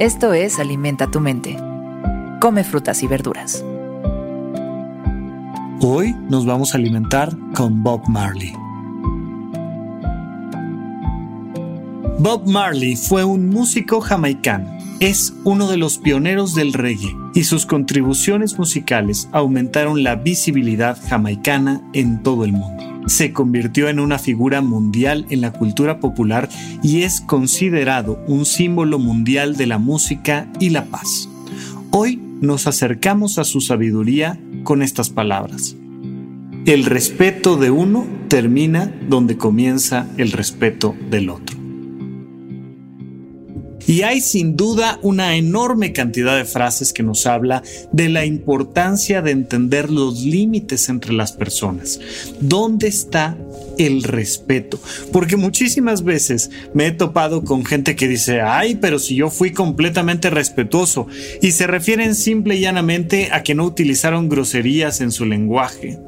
Esto es Alimenta tu mente. Come frutas y verduras. Hoy nos vamos a alimentar con Bob Marley. Bob Marley fue un músico jamaicano. Es uno de los pioneros del reggae y sus contribuciones musicales aumentaron la visibilidad jamaicana en todo el mundo se convirtió en una figura mundial en la cultura popular y es considerado un símbolo mundial de la música y la paz. Hoy nos acercamos a su sabiduría con estas palabras. El respeto de uno termina donde comienza el respeto del otro. Y hay sin duda una enorme cantidad de frases que nos habla de la importancia de entender los límites entre las personas. ¿Dónde está el respeto? Porque muchísimas veces me he topado con gente que dice, ay, pero si yo fui completamente respetuoso, y se refieren simple y llanamente a que no utilizaron groserías en su lenguaje.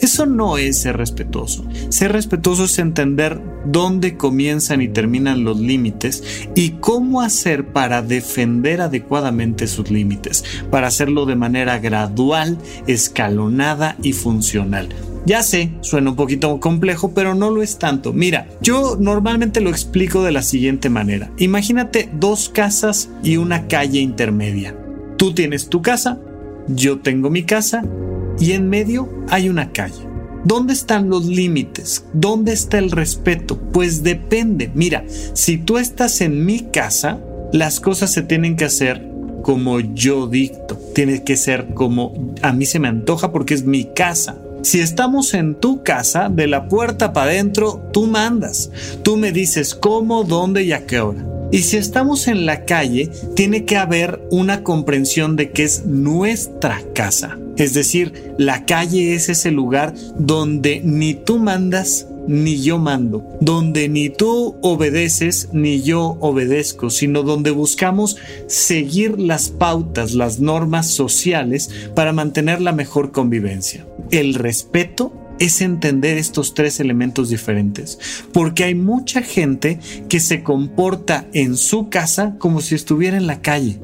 Eso no es ser respetuoso. Ser respetuoso es entender dónde comienzan y terminan los límites y cómo hacer para defender adecuadamente sus límites, para hacerlo de manera gradual, escalonada y funcional. Ya sé, suena un poquito complejo, pero no lo es tanto. Mira, yo normalmente lo explico de la siguiente manera. Imagínate dos casas y una calle intermedia. Tú tienes tu casa, yo tengo mi casa y en medio hay una calle. ¿Dónde están los límites? ¿Dónde está el respeto? Pues depende. Mira, si tú estás en mi casa, las cosas se tienen que hacer como yo dicto. Tiene que ser como a mí se me antoja porque es mi casa. Si estamos en tu casa, de la puerta para adentro, tú mandas. Tú me dices cómo, dónde y a qué hora. Y si estamos en la calle, tiene que haber una comprensión de que es nuestra casa. Es decir, la calle es ese lugar donde ni tú mandas ni yo mando, donde ni tú obedeces ni yo obedezco, sino donde buscamos seguir las pautas, las normas sociales para mantener la mejor convivencia. El respeto es entender estos tres elementos diferentes, porque hay mucha gente que se comporta en su casa como si estuviera en la calle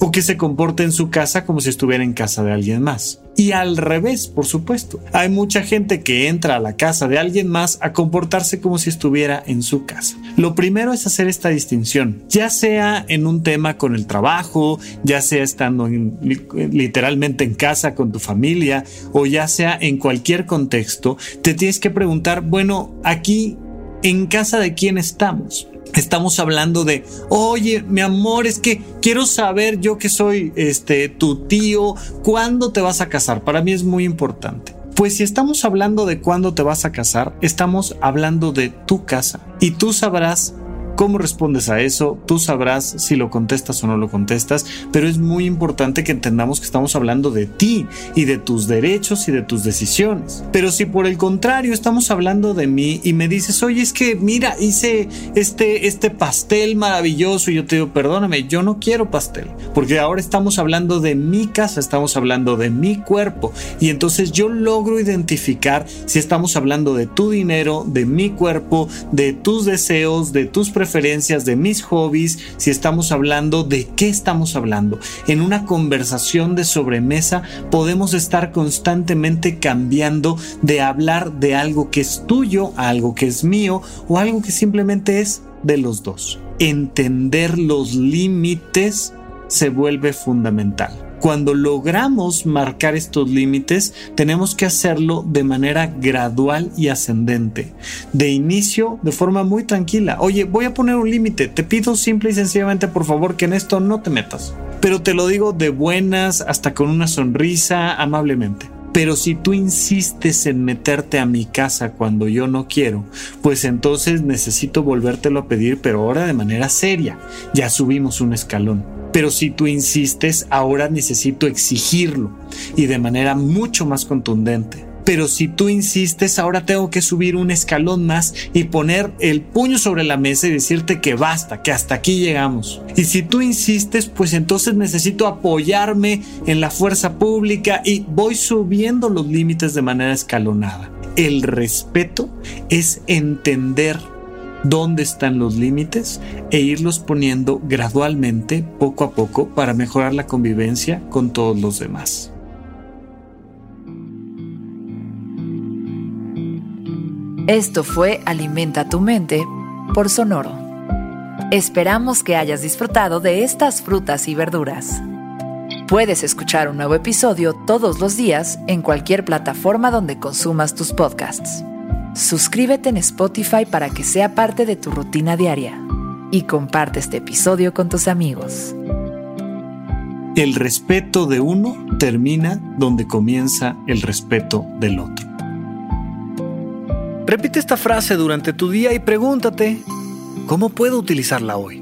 o que se comporte en su casa como si estuviera en casa de alguien más. Y al revés, por supuesto. Hay mucha gente que entra a la casa de alguien más a comportarse como si estuviera en su casa. Lo primero es hacer esta distinción, ya sea en un tema con el trabajo, ya sea estando literalmente en casa con tu familia o ya sea en cualquier contexto, te tienes que preguntar, bueno, aquí, ¿en casa de quién estamos? Estamos hablando de, oye, mi amor, es que quiero saber yo que soy este tu tío, ¿cuándo te vas a casar? Para mí es muy importante. Pues si estamos hablando de cuándo te vas a casar, estamos hablando de tu casa y tú sabrás ¿Cómo respondes a eso? Tú sabrás si lo contestas o no lo contestas, pero es muy importante que entendamos que estamos hablando de ti y de tus derechos y de tus decisiones. Pero si por el contrario estamos hablando de mí y me dices, oye, es que mira, hice este, este pastel maravilloso y yo te digo, perdóname, yo no quiero pastel, porque ahora estamos hablando de mi casa, estamos hablando de mi cuerpo y entonces yo logro identificar si estamos hablando de tu dinero, de mi cuerpo, de tus deseos, de tus preferencias, de mis hobbies, si estamos hablando de qué estamos hablando. En una conversación de sobremesa podemos estar constantemente cambiando de hablar de algo que es tuyo a algo que es mío o algo que simplemente es de los dos. Entender los límites se vuelve fundamental cuando logramos marcar estos límites, tenemos que hacerlo de manera gradual y ascendente. De inicio, de forma muy tranquila. Oye, voy a poner un límite. Te pido simple y sencillamente, por favor, que en esto no te metas. Pero te lo digo de buenas, hasta con una sonrisa, amablemente. Pero si tú insistes en meterte a mi casa cuando yo no quiero, pues entonces necesito volvértelo a pedir, pero ahora de manera seria. Ya subimos un escalón. Pero si tú insistes, ahora necesito exigirlo y de manera mucho más contundente. Pero si tú insistes, ahora tengo que subir un escalón más y poner el puño sobre la mesa y decirte que basta, que hasta aquí llegamos. Y si tú insistes, pues entonces necesito apoyarme en la fuerza pública y voy subiendo los límites de manera escalonada. El respeto es entender dónde están los límites e irlos poniendo gradualmente, poco a poco, para mejorar la convivencia con todos los demás. Esto fue Alimenta tu mente por Sonoro. Esperamos que hayas disfrutado de estas frutas y verduras. Puedes escuchar un nuevo episodio todos los días en cualquier plataforma donde consumas tus podcasts. Suscríbete en Spotify para que sea parte de tu rutina diaria y comparte este episodio con tus amigos. El respeto de uno termina donde comienza el respeto del otro. Repite esta frase durante tu día y pregúntate, ¿cómo puedo utilizarla hoy?